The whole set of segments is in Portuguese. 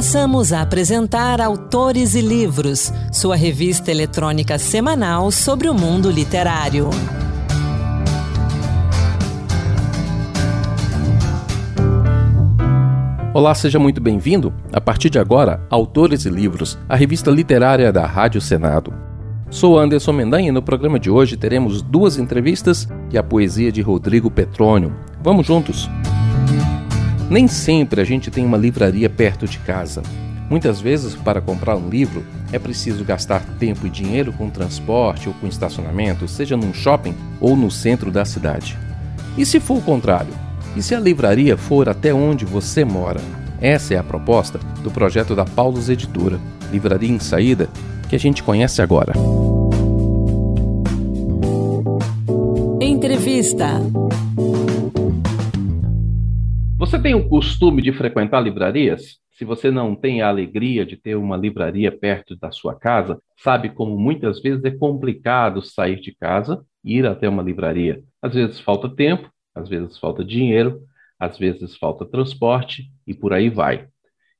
Passamos a apresentar Autores e Livros, sua revista eletrônica semanal sobre o mundo literário. Olá, seja muito bem-vindo. A partir de agora, Autores e Livros, a revista literária da Rádio Senado. Sou Anderson Mendanha e no programa de hoje teremos duas entrevistas e a poesia de Rodrigo Petrônio. Vamos juntos! Nem sempre a gente tem uma livraria perto de casa. Muitas vezes, para comprar um livro, é preciso gastar tempo e dinheiro com transporte ou com estacionamento, seja num shopping ou no centro da cidade. E se for o contrário? E se a livraria for até onde você mora? Essa é a proposta do projeto da Paulus Editora, Livraria em Saída, que a gente conhece agora. Entrevista. Tem o costume de frequentar livrarias? Se você não tem a alegria de ter uma livraria perto da sua casa, sabe como muitas vezes é complicado sair de casa e ir até uma livraria. Às vezes falta tempo, às vezes falta dinheiro, às vezes falta transporte e por aí vai.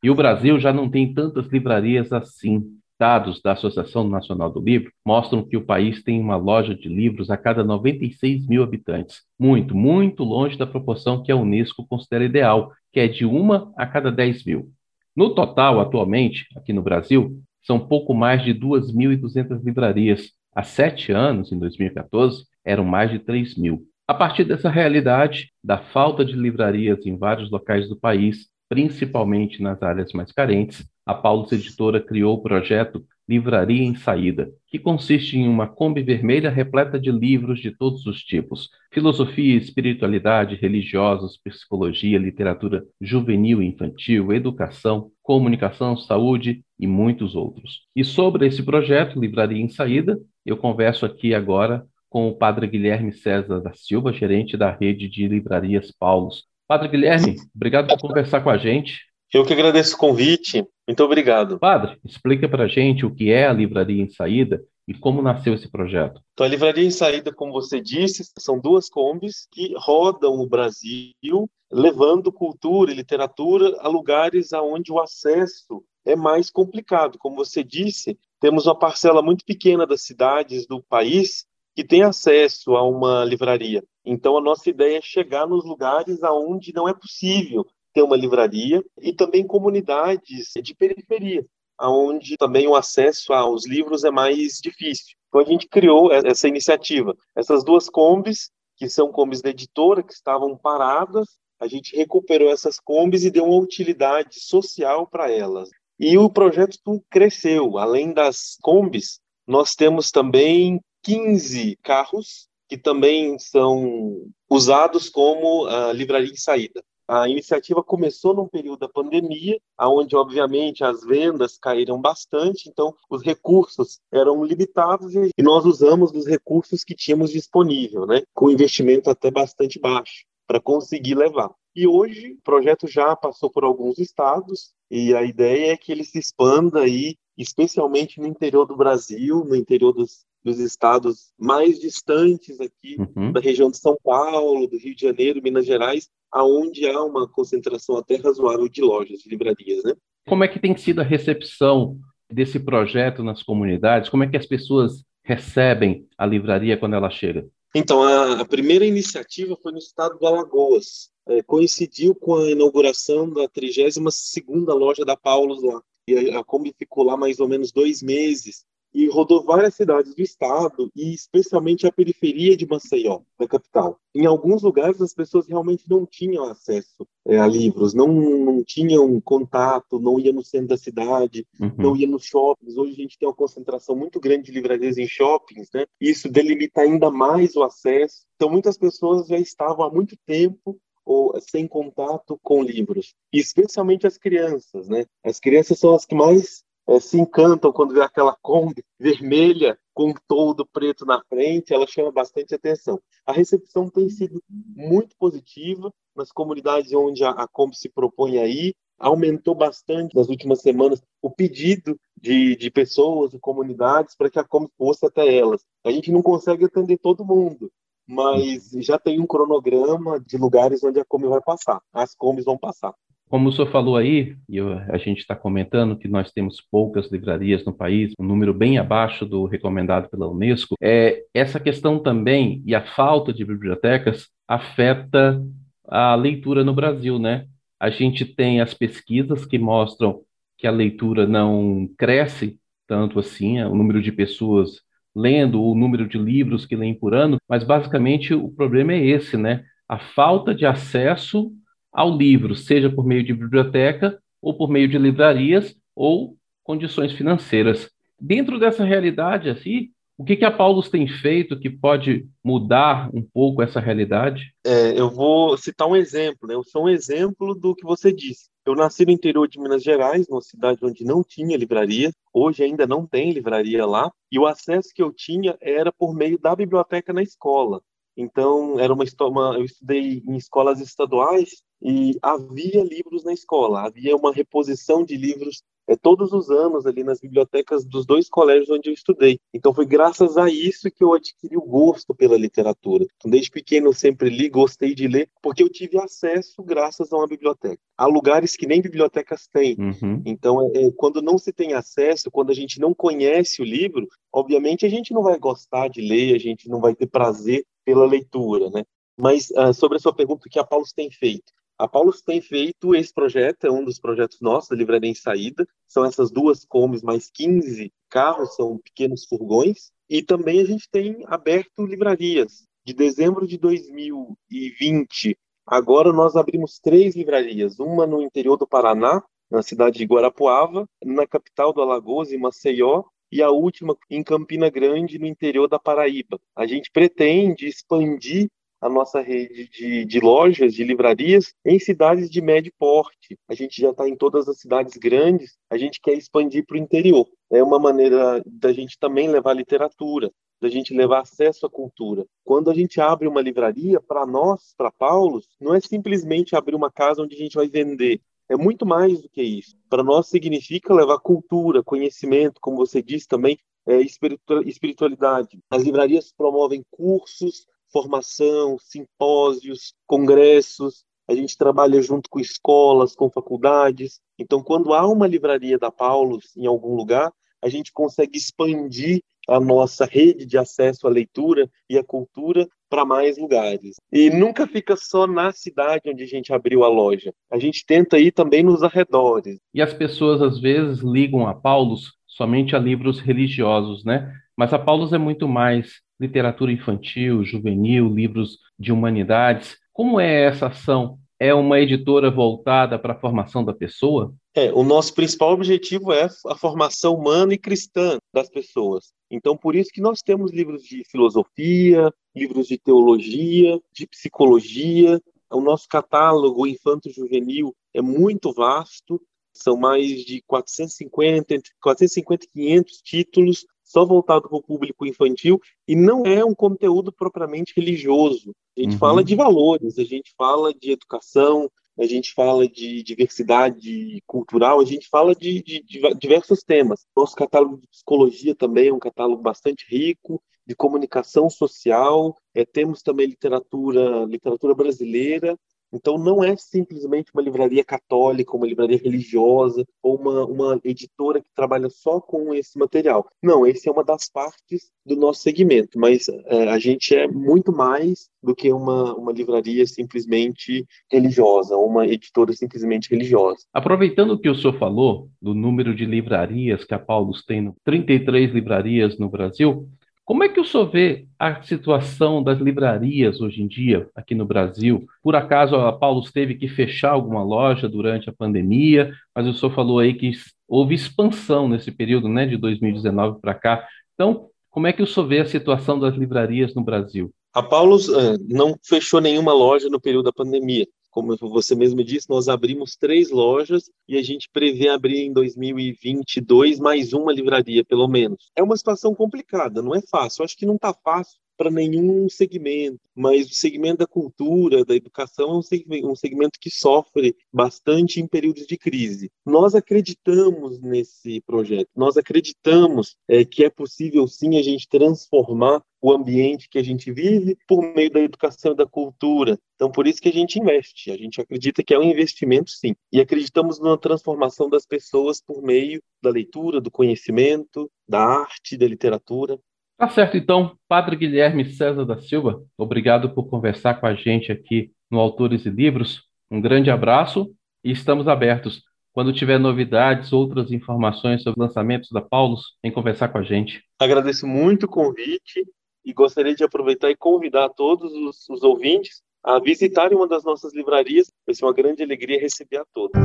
E o Brasil já não tem tantas livrarias assim. Dados da Associação Nacional do Livro mostram que o país tem uma loja de livros a cada 96 mil habitantes. Muito, muito longe da proporção que a Unesco considera ideal, que é de uma a cada 10 mil. No total, atualmente, aqui no Brasil, são pouco mais de 2.200 livrarias. Há sete anos, em 2014, eram mais de 3 mil. A partir dessa realidade, da falta de livrarias em vários locais do país, principalmente nas áreas mais carentes, a Paulus Editora criou o projeto Livraria em Saída, que consiste em uma Kombi vermelha repleta de livros de todos os tipos: filosofia, espiritualidade, religiosos, psicologia, literatura juvenil e infantil, educação, comunicação, saúde e muitos outros. E sobre esse projeto Livraria em Saída, eu converso aqui agora com o Padre Guilherme César da Silva, gerente da rede de livrarias Paulos. Padre Guilherme, obrigado por conversar com a gente. Eu que agradeço o convite. Muito obrigado. Padre, explica para a gente o que é a Livraria em Saída e como nasceu esse projeto. Então, a Livraria em Saída, como você disse, são duas combis que rodam o Brasil, levando cultura e literatura a lugares aonde o acesso é mais complicado. Como você disse, temos uma parcela muito pequena das cidades do país que tem acesso a uma livraria. Então, a nossa ideia é chegar nos lugares aonde não é possível ter uma livraria e também comunidades de periferia, aonde também o acesso aos livros é mais difícil. Então, a gente criou essa iniciativa. Essas duas combis, que são combis da editora, que estavam paradas, a gente recuperou essas combis e deu uma utilidade social para elas. E o projeto cresceu. Além das combis, nós temos também 15 carros que também são usados como uh, livraria em saída. A iniciativa começou num período da pandemia, onde, obviamente, as vendas caíram bastante, então os recursos eram limitados e nós usamos dos recursos que tínhamos disponível, né, com investimento até bastante baixo, para conseguir levar. E hoje o projeto já passou por alguns estados e a ideia é que ele se expanda aí, especialmente no interior do Brasil, no interior dos, dos estados mais distantes aqui, uhum. da região de São Paulo, do Rio de Janeiro, Minas Gerais, aonde há uma concentração até razoável de lojas, de livrarias, né? Como é que tem sido a recepção desse projeto nas comunidades? Como é que as pessoas recebem a livraria quando ela chega? Então, a, a primeira iniciativa foi no estado do Alagoas. É, coincidiu com a inauguração da 32ª loja da Paulus lá. E a, a Kombi ficou lá mais ou menos dois meses e rodou várias cidades do estado e especialmente a periferia de Maceió, da capital. Em alguns lugares as pessoas realmente não tinham acesso é, a livros, não, não tinham contato, não iam no centro da cidade, uhum. não iam nos shoppings. Hoje a gente tem uma concentração muito grande de livrarias em shoppings, né? Isso delimita ainda mais o acesso. Então muitas pessoas já estavam há muito tempo ou sem contato com livros, e especialmente as crianças, né? As crianças são as que mais é, se encantam quando vê aquela Kombi vermelha com todo preto na frente, ela chama bastante atenção. A recepção tem sido muito positiva nas comunidades onde a, a Kombi se propõe aí, aumentou bastante nas últimas semanas o pedido de, de pessoas e comunidades para que a Kombi fosse até elas. A gente não consegue atender todo mundo, mas já tem um cronograma de lugares onde a Kombi vai passar. As Kombis vão passar. Como o senhor falou aí, e a gente está comentando que nós temos poucas livrarias no país, um número bem abaixo do recomendado pela Unesco, é, essa questão também e a falta de bibliotecas afeta a leitura no Brasil, né? A gente tem as pesquisas que mostram que a leitura não cresce tanto assim, o número de pessoas lendo, o número de livros que leem por ano, mas basicamente o problema é esse, né? A falta de acesso ao livro, seja por meio de biblioteca ou por meio de livrarias ou condições financeiras. Dentro dessa realidade, assim, o que, que a Paulus tem feito que pode mudar um pouco essa realidade? É, eu vou citar um exemplo, né? Eu sou um exemplo do que você disse. Eu nasci no interior de Minas Gerais, numa cidade onde não tinha livraria. Hoje ainda não tem livraria lá. E o acesso que eu tinha era por meio da biblioteca na escola. Então, era uma, uma eu estudei em escolas estaduais e havia livros na escola, havia uma reposição de livros é, todos os anos ali nas bibliotecas dos dois colégios onde eu estudei. Então foi graças a isso que eu adquiri o gosto pela literatura. Então, desde pequeno eu sempre li, gostei de ler, porque eu tive acesso graças a uma biblioteca. Há lugares que nem bibliotecas têm. Uhum. Então, é, é, quando não se tem acesso, quando a gente não conhece o livro, obviamente a gente não vai gostar de ler, a gente não vai ter prazer pela leitura, né? Mas uh, sobre a sua pergunta, o que a Paulo tem feito? A Paulus tem feito esse projeto, é um dos projetos nossos, da Livraria em Saída. São essas duas combis mais 15 carros, são pequenos furgões. E também a gente tem aberto livrarias. De dezembro de 2020, agora nós abrimos três livrarias. Uma no interior do Paraná, na cidade de Guarapuava, na capital do Alagoas, em Maceió, e a última em Campina Grande, no interior da Paraíba. A gente pretende expandir a nossa rede de, de lojas, de livrarias, em cidades de médio porte. A gente já está em todas as cidades grandes, a gente quer expandir para o interior. É uma maneira da gente também levar literatura, da gente levar acesso à cultura. Quando a gente abre uma livraria, para nós, para Paulo, não é simplesmente abrir uma casa onde a gente vai vender. É muito mais do que isso. Para nós significa levar cultura, conhecimento, como você disse também, é, espiritualidade. As livrarias promovem cursos, formação, simpósios, congressos. A gente trabalha junto com escolas, com faculdades. Então, quando há uma livraria da Paulus em algum lugar, a gente consegue expandir a nossa rede de acesso à leitura e à cultura para mais lugares. E nunca fica só na cidade onde a gente abriu a loja. A gente tenta ir também nos arredores. E as pessoas às vezes ligam a Paulus somente a livros religiosos, né? Mas a Paulus é muito mais literatura infantil, juvenil, livros de humanidades. Como é essa ação? É uma editora voltada para a formação da pessoa? É, o nosso principal objetivo é a formação humana e cristã das pessoas. Então, por isso que nós temos livros de filosofia, livros de teologia, de psicologia. O nosso catálogo infanto-juvenil é muito vasto, são mais de 450, entre 450 e 500 títulos só voltado para o público infantil e não é um conteúdo propriamente religioso. A gente uhum. fala de valores, a gente fala de educação, a gente fala de diversidade cultural, a gente fala de, de, de diversos temas. Nosso catálogo de psicologia também é um catálogo bastante rico, de comunicação social, é, temos também literatura, literatura brasileira, então, não é simplesmente uma livraria católica, uma livraria religiosa, ou uma, uma editora que trabalha só com esse material. Não, esse é uma das partes do nosso segmento, mas é, a gente é muito mais do que uma, uma livraria simplesmente religiosa, uma editora simplesmente religiosa. Aproveitando o que o senhor falou do número de livrarias que a Paulus tem, 33 livrarias no Brasil, como é que o senhor vê a situação das livrarias hoje em dia aqui no Brasil? Por acaso a Paulo teve que fechar alguma loja durante a pandemia, mas o senhor falou aí que houve expansão nesse período, né, de 2019 para cá. Então, como é que o senhor vê a situação das livrarias no Brasil? A Paulo uh, não fechou nenhuma loja no período da pandemia como você mesmo disse, nós abrimos três lojas e a gente prevê abrir em 2022 mais uma livraria, pelo menos. É uma situação complicada, não é fácil. Eu acho que não está fácil para nenhum segmento, mas o segmento da cultura, da educação é um segmento, que sofre bastante em períodos de crise. Nós acreditamos nesse projeto, nós acreditamos é, que é possível sim a gente transformar o ambiente que a gente vive por meio da educação e da cultura. Então, por isso que a gente investe. A gente acredita que é um investimento, sim. E acreditamos na transformação das pessoas por meio da leitura, do conhecimento, da arte, da literatura. Tá certo, então, Padre Guilherme César da Silva, obrigado por conversar com a gente aqui no Autores e Livros. Um grande abraço e estamos abertos. Quando tiver novidades, outras informações sobre lançamentos da Paulus, vem conversar com a gente. Agradeço muito o convite e gostaria de aproveitar e convidar todos os, os ouvintes a visitarem uma das nossas livrarias. Vai ser uma grande alegria receber a todos.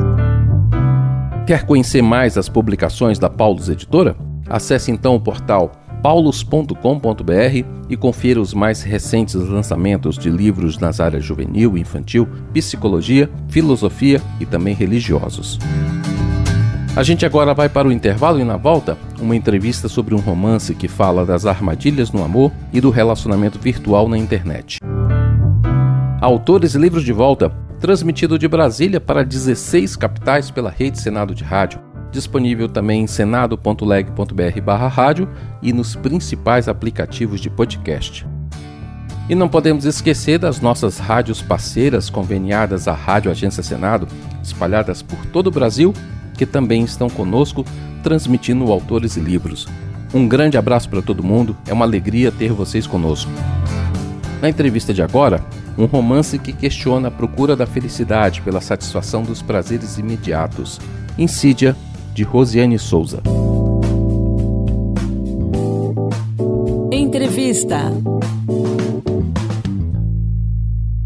Quer conhecer mais as publicações da Paulus Editora? Acesse então o portal paulus.com.br e confira os mais recentes lançamentos de livros nas áreas juvenil e infantil, psicologia, filosofia e também religiosos. A gente agora vai para o intervalo e na volta, uma entrevista sobre um romance que fala das armadilhas no amor e do relacionamento virtual na internet. Autores e livros de volta, transmitido de Brasília para 16 capitais pela Rede Senado de Rádio. Disponível também em senado.leg.br/rádio e nos principais aplicativos de podcast. E não podemos esquecer das nossas rádios parceiras conveniadas à Rádio Agência Senado, espalhadas por todo o Brasil que também estão conosco transmitindo autores e livros. Um grande abraço para todo mundo, é uma alegria ter vocês conosco. Na entrevista de agora, um romance que questiona a procura da felicidade pela satisfação dos prazeres imediatos. Insídia, de Rosiane Souza. Entrevista.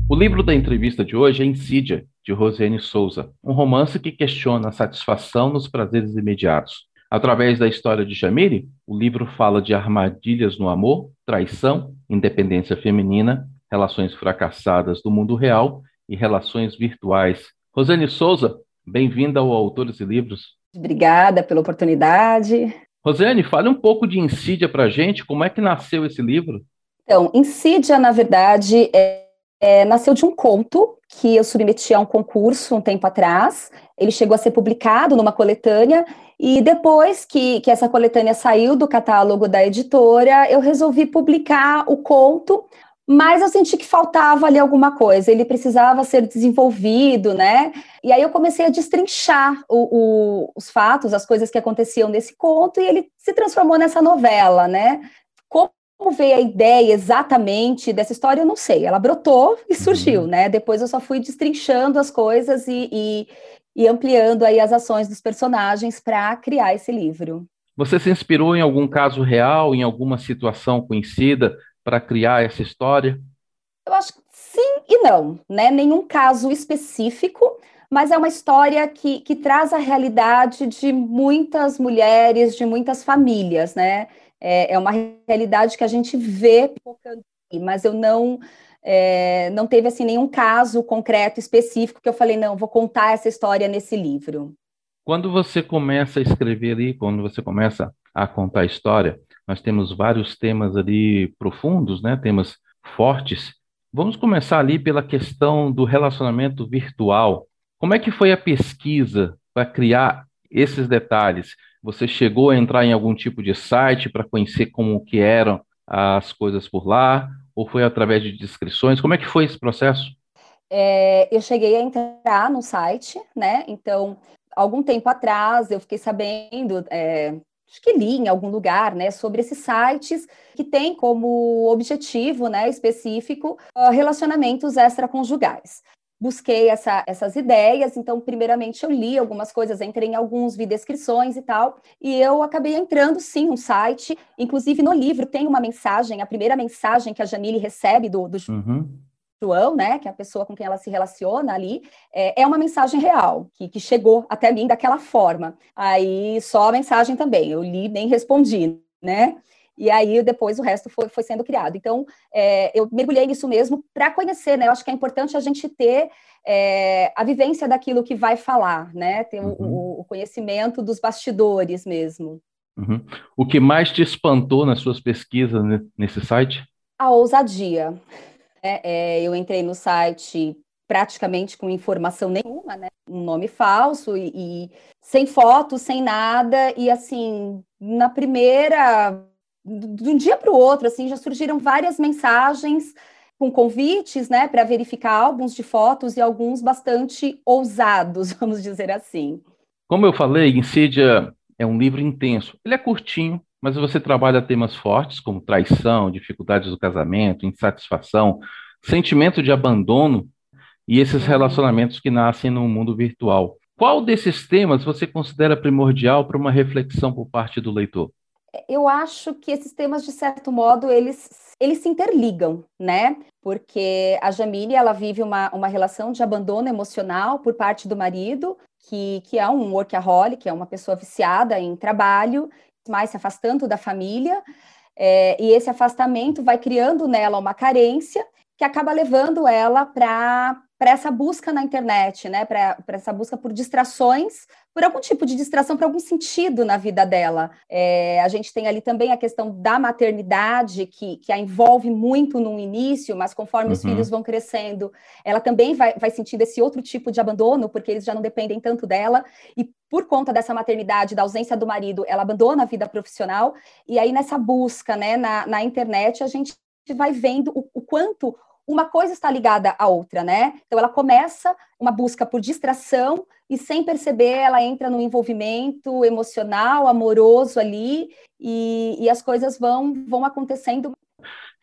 O livro da entrevista de hoje é Insídia, de Rosiane Souza, um romance que questiona a satisfação nos prazeres imediatos. Através da história de Jamile, o livro fala de armadilhas no amor, traição, independência feminina, relações fracassadas do mundo real e relações virtuais. Rosiane Souza, bem-vinda ao Autores e Livros. Obrigada pela oportunidade. Rosiane, fale um pouco de Insídia para a gente, como é que nasceu esse livro? Então, Insídia, na verdade, é é, nasceu de um conto que eu submeti a um concurso um tempo atrás. Ele chegou a ser publicado numa coletânea, e depois que, que essa coletânea saiu do catálogo da editora, eu resolvi publicar o conto, mas eu senti que faltava ali alguma coisa, ele precisava ser desenvolvido, né? E aí eu comecei a destrinchar o, o, os fatos, as coisas que aconteciam nesse conto, e ele se transformou nessa novela, né? Como veio a ideia exatamente dessa história, eu não sei. Ela brotou e surgiu, uhum. né? Depois eu só fui destrinchando as coisas e, e, e ampliando aí as ações dos personagens para criar esse livro. Você se inspirou em algum caso real, em alguma situação conhecida para criar essa história? Eu acho que sim e não, né? Nenhum caso específico, mas é uma história que, que traz a realidade de muitas mulheres, de muitas famílias, né? é, é uma realidade que a gente vê mas eu não é, não teve assim nenhum caso concreto específico que eu falei não vou contar essa história nesse livro. Quando você começa a escrever ali, quando você começa a contar a história, nós temos vários temas ali profundos, né? Temas fortes. Vamos começar ali pela questão do relacionamento virtual. Como é que foi a pesquisa para criar esses detalhes? Você chegou a entrar em algum tipo de site para conhecer como que eram as coisas por lá? Ou foi através de descrições? Como é que foi esse processo? É, eu cheguei a entrar no site, né? Então, algum tempo atrás, eu fiquei sabendo, é, acho que li em algum lugar, né, sobre esses sites que têm como objetivo, né, específico, uh, relacionamentos extraconjugais busquei essa, essas ideias, então, primeiramente, eu li algumas coisas, entrei em alguns, vi descrições e tal, e eu acabei entrando, sim, no site, inclusive no livro tem uma mensagem, a primeira mensagem que a Jamile recebe do, do uhum. João, né, que é a pessoa com quem ela se relaciona ali, é, é uma mensagem real, que, que chegou até mim daquela forma. Aí, só a mensagem também, eu li, nem respondi, né, e aí depois o resto foi, foi sendo criado. Então, é, eu mergulhei nisso mesmo para conhecer, né? Eu acho que é importante a gente ter é, a vivência daquilo que vai falar, né? Ter uhum. o, o, conhecimento dos bastidores mesmo. Uhum. O que mais te espantou nas suas pesquisas nesse site? A ousadia. É, é, eu entrei no site praticamente com informação nenhuma, né? Um nome falso e, e sem foto, sem nada, e assim, na primeira, de um dia para o outro, assim, já surgiram várias mensagens com convites, né, para verificar álbuns de fotos e alguns bastante ousados, vamos dizer assim. Como eu falei, Insídia é um livro intenso. Ele é curtinho, mas você trabalha temas fortes como traição, dificuldades do casamento, insatisfação, sentimento de abandono e esses relacionamentos que nascem no mundo virtual. Qual desses temas você considera primordial para uma reflexão por parte do leitor? Eu acho que esses temas, de certo modo, eles, eles se interligam, né? Porque a Jamile, ela vive uma, uma relação de abandono emocional por parte do marido, que, que é um workaholic, que é uma pessoa viciada em trabalho, mais se afastando da família, é, e esse afastamento vai criando nela uma carência que acaba levando ela para para essa busca na internet, né? Para essa busca por distrações, por algum tipo de distração, por algum sentido na vida dela. É, a gente tem ali também a questão da maternidade, que, que a envolve muito no início, mas conforme uhum. os filhos vão crescendo, ela também vai, vai sentindo esse outro tipo de abandono, porque eles já não dependem tanto dela, e por conta dessa maternidade, da ausência do marido, ela abandona a vida profissional, e aí nessa busca, né, na, na internet, a gente vai vendo o, o quanto uma coisa está ligada à outra, né? Então ela começa uma busca por distração e sem perceber ela entra no envolvimento emocional, amoroso ali e, e as coisas vão vão acontecendo.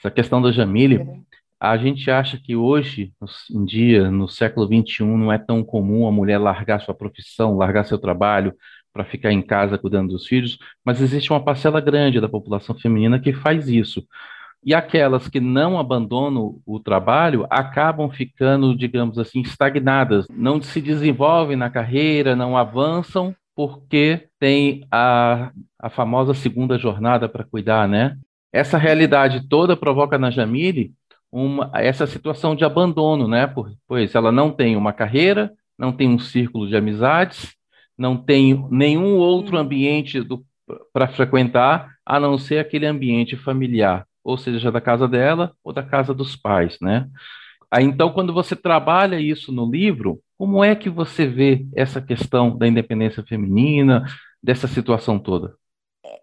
Essa questão da Jamile, a gente acha que hoje, em dia, no século 21, não é tão comum a mulher largar sua profissão, largar seu trabalho para ficar em casa cuidando dos filhos, mas existe uma parcela grande da população feminina que faz isso. E aquelas que não abandonam o trabalho acabam ficando, digamos assim, estagnadas, não se desenvolvem na carreira, não avançam, porque tem a, a famosa segunda jornada para cuidar, né? Essa realidade toda provoca na Jamile uma, essa situação de abandono, né? Pois ela não tem uma carreira, não tem um círculo de amizades, não tem nenhum outro ambiente para frequentar, a não ser aquele ambiente familiar ou seja, da casa dela ou da casa dos pais, né? Aí, então, quando você trabalha isso no livro, como é que você vê essa questão da independência feminina, dessa situação toda?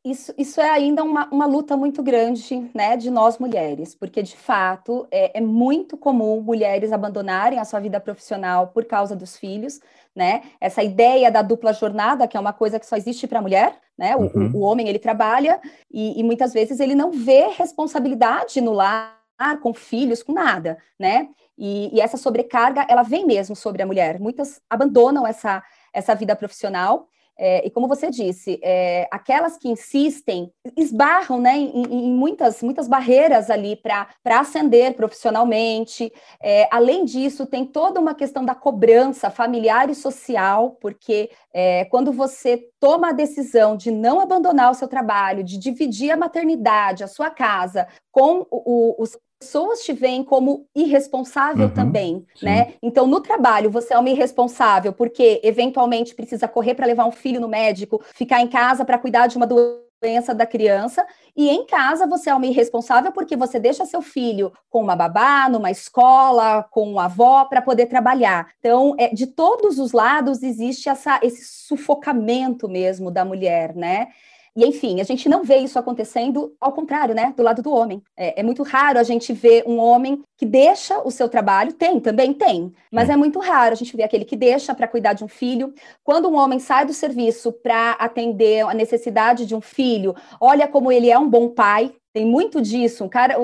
Isso, isso é ainda uma, uma luta muito grande né, de nós mulheres, porque de fato é, é, muito comum mulheres abandonarem a sua vida profissional por causa dos filhos, né? Essa ideia da dupla jornada, que é uma coisa que só existe para a mulher, né? O, uhum. o, homem ele trabalha e, e muitas vezes ele não vê responsabilidade no lar com filhos, com nada, né? E, e, essa sobrecarga, ela vem mesmo sobre a mulher. Muitas abandonam essa, essa vida profissional é, e como você disse, é, aquelas que insistem esbarram né, em, em muitas, muitas barreiras ali para ascender profissionalmente. É, além disso, tem toda uma questão da cobrança familiar e social, porque é, quando você toma a decisão de não abandonar o seu trabalho, de dividir a maternidade, a sua casa, com o, o, os pessoas te veem como irresponsável uhum, também, sim. né? Então, no trabalho, você é uma irresponsável porque eventualmente precisa correr para levar um filho no médico, ficar em casa para cuidar de uma doença da criança, e em casa você é uma irresponsável porque você deixa seu filho com uma babá, numa escola, com uma avó para poder trabalhar. Então, é, de todos os lados existe essa, esse sufocamento mesmo da mulher, né? E, enfim, a gente não vê isso acontecendo ao contrário, né? Do lado do homem. É, é muito raro a gente ver um homem que deixa o seu trabalho. Tem, também tem. Mas é, é muito raro a gente ver aquele que deixa para cuidar de um filho. Quando um homem sai do serviço para atender a necessidade de um filho, olha como ele é um bom pai, tem muito disso. Um cara,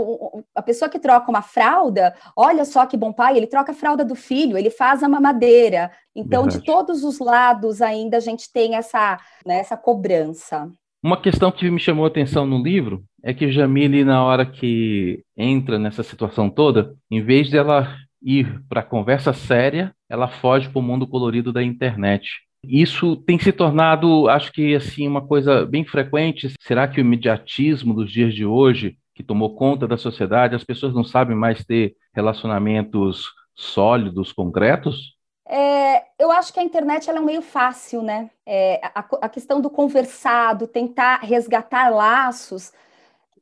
a pessoa que troca uma fralda, olha só que bom pai, ele troca a fralda do filho, ele faz a mamadeira. Então, Verdade. de todos os lados ainda a gente tem essa, né, essa cobrança. Uma questão que me chamou a atenção no livro é que Jamile, na hora que entra nessa situação toda, em vez de ela ir para a conversa séria, ela foge para o mundo colorido da internet. Isso tem se tornado, acho que assim, uma coisa bem frequente. Será que o imediatismo dos dias de hoje, que tomou conta da sociedade, as pessoas não sabem mais ter relacionamentos sólidos, concretos? É, eu acho que a internet é um meio fácil, né? É, a, a, questão do conversado, tentar resgatar laços,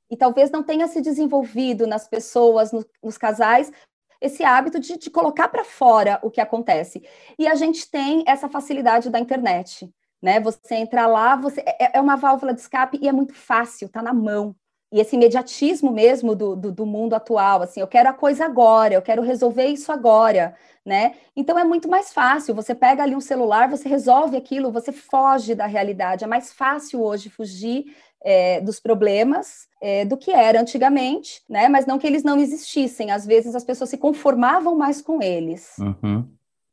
e talvez não tenha se desenvolvido nas pessoas, no, nos casais, esse hábito de, de colocar para fora o que acontece. E a gente tem essa facilidade da internet, né? Você entra lá, você é, é uma válvula de escape e é muito fácil, tá na mão. E esse imediatismo mesmo do, do, do, mundo atual, assim, eu quero a coisa agora, eu quero resolver isso agora, né? Então é muito mais fácil. Você pega ali um celular, você resolve aquilo, você foge da realidade. É mais fácil hoje fugir é, dos problemas é, do que era antigamente, né? Mas não que eles não existissem. Às vezes as pessoas se conformavam mais com eles. Uhum.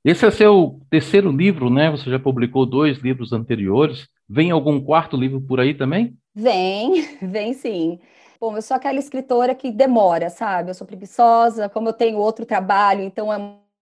Esse é seu terceiro livro, né? Você já publicou dois livros anteriores. Vem algum quarto livro por aí também? Vem, vem sim. Bom, eu sou aquela escritora que demora, sabe? Eu sou preguiçosa, como eu tenho outro trabalho, então é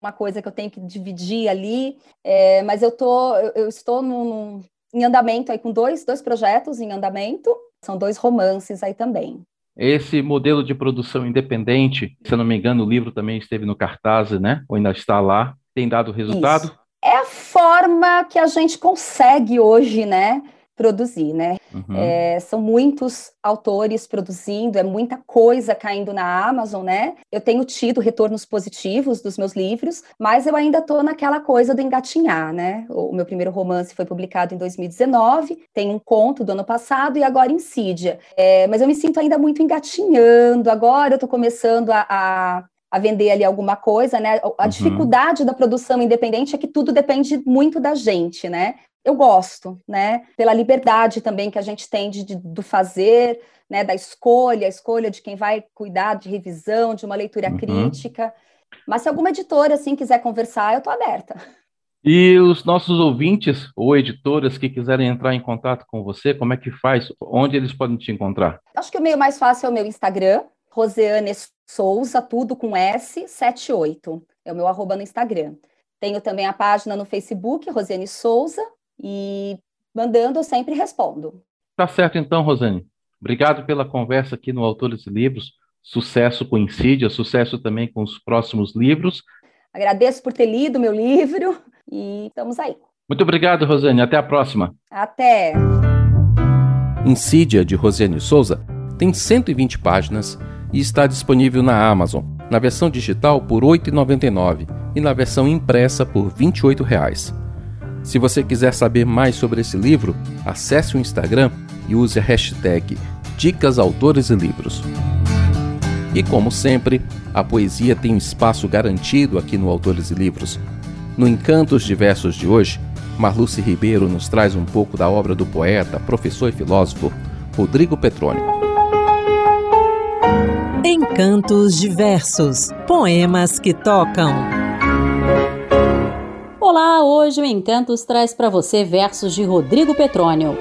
uma coisa que eu tenho que dividir ali. É, mas eu tô, eu, eu estou num, em andamento aí com dois, dois projetos em andamento. São dois romances aí também. Esse modelo de produção independente, se eu não me engano, o livro também esteve no cartaz, né? Ou ainda está lá, tem dado resultado? Isso. É a forma que a gente consegue hoje, né? Produzir, né? Uhum. É, são muitos autores produzindo, é muita coisa caindo na Amazon, né? Eu tenho tido retornos positivos dos meus livros, mas eu ainda estou naquela coisa do engatinhar, né? O meu primeiro romance foi publicado em 2019, tem um conto do ano passado e agora Insídia. É, mas eu me sinto ainda muito engatinhando, agora eu estou começando a, a a vender ali alguma coisa, né? A uhum. dificuldade da produção independente é que tudo depende muito da gente, né? Eu gosto, né? Pela liberdade também que a gente tem de, de, do fazer, né? Da escolha, a escolha de quem vai cuidar de revisão, de uma leitura uhum. crítica. Mas se alguma editora assim quiser conversar, eu estou aberta. E os nossos ouvintes ou editoras que quiserem entrar em contato com você, como é que faz? Onde eles podem te encontrar? Acho que o meio mais fácil é o meu Instagram, Roseane Souza, tudo com S, 78. É o meu arroba no Instagram. Tenho também a página no Facebook, Rosiane Souza, e mandando eu sempre respondo. Tá certo então, Rosane. Obrigado pela conversa aqui no Autores e Livros. Sucesso com Insídia, sucesso também com os próximos livros. Agradeço por ter lido meu livro e estamos aí. Muito obrigado, Rosane. Até a próxima. Até. Insídia, de Rosiane Souza, tem 120 páginas e está disponível na Amazon, na versão digital por R$ 8,99 e na versão impressa por 28 reais. Se você quiser saber mais sobre esse livro, acesse o Instagram e use a hashtag Dicas Autores e Livros. E como sempre, a poesia tem um espaço garantido aqui no Autores e Livros. No Encantos Diversos de hoje, Marluce Ribeiro nos traz um pouco da obra do poeta, professor e filósofo Rodrigo Petrônio. Encantos Diversos Poemas que tocam. Olá, hoje o Encantos traz para você versos de Rodrigo Petrônio.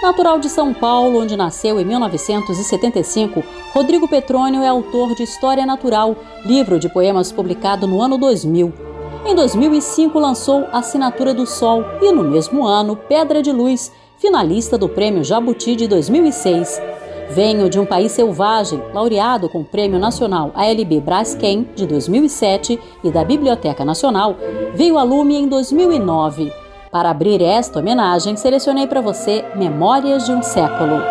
Natural de São Paulo, onde nasceu em 1975, Rodrigo Petrônio é autor de História Natural, livro de poemas publicado no ano 2000. Em 2005 lançou Assinatura do Sol e no mesmo ano Pedra de Luz, finalista do Prêmio Jabuti de 2006. Venho de um país selvagem, laureado com o Prêmio Nacional ALB Braskem de 2007 e da Biblioteca Nacional, veio a lume em 2009. Para abrir esta homenagem, selecionei para você Memórias de um Século.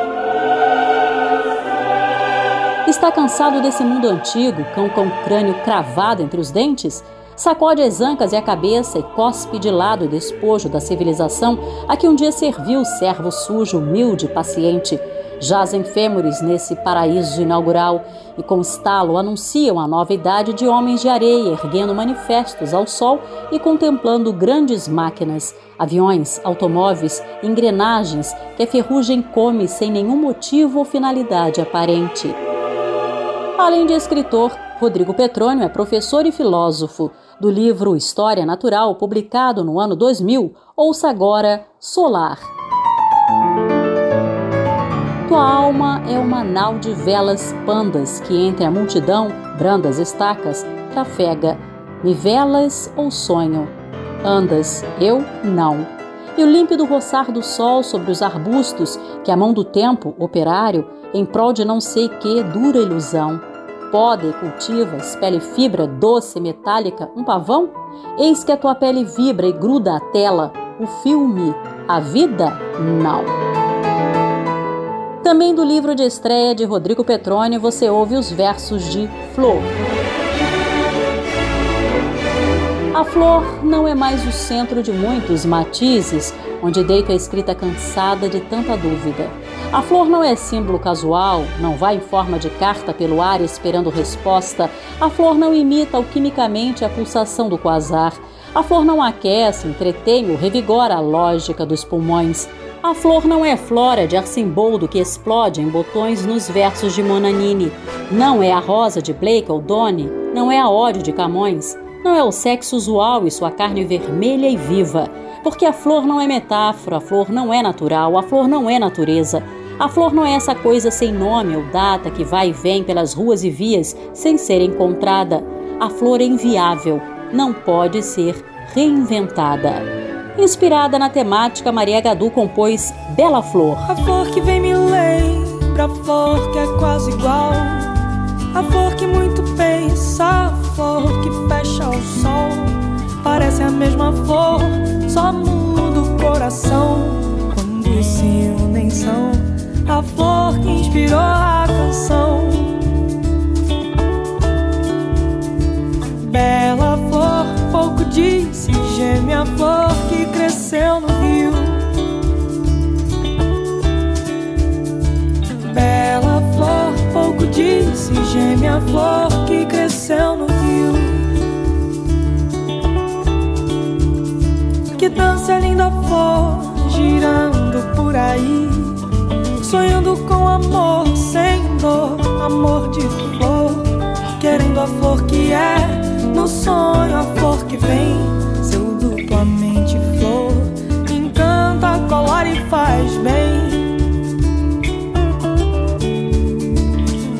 Está cansado desse mundo antigo, cão com o crânio cravado entre os dentes? Sacode as ancas e a cabeça e cospe de lado o despojo da civilização a que um dia serviu o servo sujo, humilde paciente Jazem fêmures nesse paraíso inaugural e com estalo anunciam a nova idade de homens de areia erguendo manifestos ao sol e contemplando grandes máquinas, aviões, automóveis, engrenagens que a ferrugem come sem nenhum motivo ou finalidade aparente. Além de escritor, Rodrigo Petrônio é professor e filósofo. Do livro História Natural, publicado no ano 2000, ouça agora Solar. Tua alma é uma nau de velas pandas que entre a multidão, brandas estacas, trafega. Me velas ou sonho? Andas, eu não. E o límpido roçar do sol sobre os arbustos, que a mão do tempo, operário, em prol de não sei que dura ilusão. Poda e cultivas, pele fibra, doce, metálica, um pavão? Eis que a tua pele vibra e gruda a tela. O filme, a vida, não. Também do livro de estreia de Rodrigo Petroni você ouve os versos de Flor. A flor não é mais o centro de muitos matizes, onde deita a escrita cansada de tanta dúvida. A flor não é símbolo casual, não vai em forma de carta pelo ar esperando resposta. A flor não imita alquimicamente a pulsação do quasar. A flor não aquece, entretém ou revigora a lógica dos pulmões. A flor não é flora de arcimboldo que explode em botões nos versos de Monanini. Não é a rosa de Blake ou Donne. Não é a ódio de Camões. Não é o sexo usual e sua carne vermelha e viva. Porque a flor não é metáfora, a flor não é natural, a flor não é natureza. A flor não é essa coisa sem nome ou data que vai e vem pelas ruas e vias sem ser encontrada. A flor é inviável, não pode ser reinventada. Inspirada na temática, Maria Gadu compôs Bela Flor. A flor que vem me lembra a flor que é quase igual. A flor que muito pensa, a flor que fecha o sol. Parece a mesma flor, só muda o coração. Quando se unem são a flor que inspirou a canção. Bela flor, pouco disse, gêmea flor que cresceu no rio. Bela flor, pouco disse, gêmea flor que cresceu no rio. Que dança linda flor, girando por aí. Sonhando com amor, sem dor, amor de flor. Querendo a flor que é, no sonho a flor que vem. Seu duplamente flor, encanta, colore e faz bem.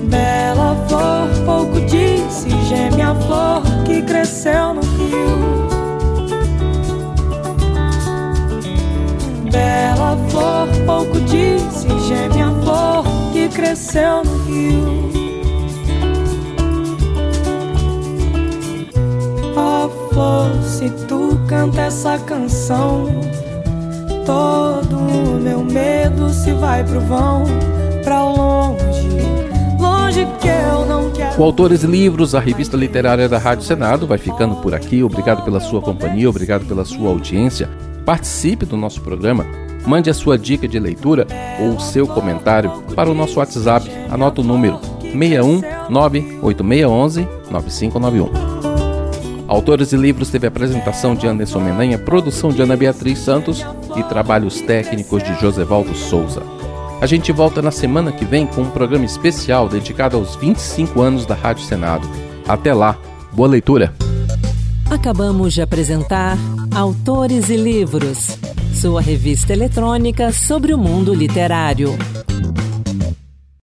Bela flor, pouco disse, geme a flor que cresceu no rio. Bela flor, pouco disse, geme a flor que cresceu no rio. Flor, se tu canta essa canção, todo o meu medo se vai pro vão, pra longe, longe que eu não quero. Com autores livros, a revista literária da Rádio Senado vai ficando por aqui. Obrigado pela sua companhia, obrigado pela sua audiência. Participe do nosso programa. Mande a sua dica de leitura ou o seu comentário para o nosso WhatsApp. Anota o número 61 98611 9591. Autores e livros teve apresentação de Anderson Menanha, produção de Ana Beatriz Santos e trabalhos técnicos de Josevaldo Souza. A gente volta na semana que vem com um programa especial dedicado aos 25 anos da Rádio Senado. Até lá, boa leitura! Acabamos de apresentar Autores e Livros, sua revista eletrônica sobre o mundo literário.